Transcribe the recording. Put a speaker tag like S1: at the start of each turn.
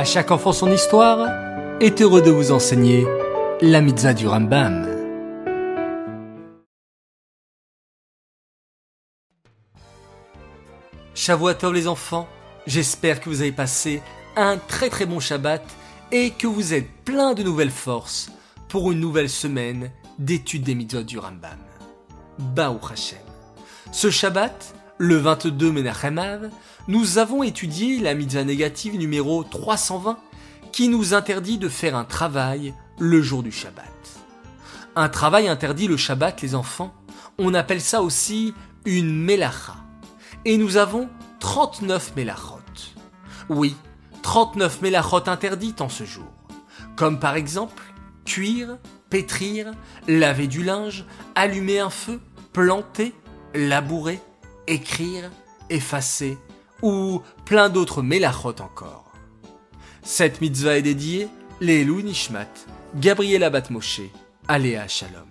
S1: À chaque enfant son histoire est heureux de vous enseigner la mitzvah du Rambam. Shavuot les enfants, j'espère que vous avez passé un très très bon Shabbat et que vous êtes plein de nouvelles forces pour une nouvelle semaine d'études des mitzvot du Rambam. Baou Hashem. Ce Shabbat, le 22 Menachem nous avons étudié la mitzvah négative numéro 320 qui nous interdit de faire un travail le jour du Shabbat. Un travail interdit le Shabbat, les enfants, on appelle ça aussi une melacha. Et nous avons 39 melachot. Oui, 39 melachot interdites en ce jour. Comme par exemple, cuire, pétrir, laver du linge, allumer un feu, planter, labourer, écrire, effacer, ou plein d'autres melachot encore. Cette mitzvah est dédiée les Nishmat, Gabriela Batmoshe, Aléa Shalom.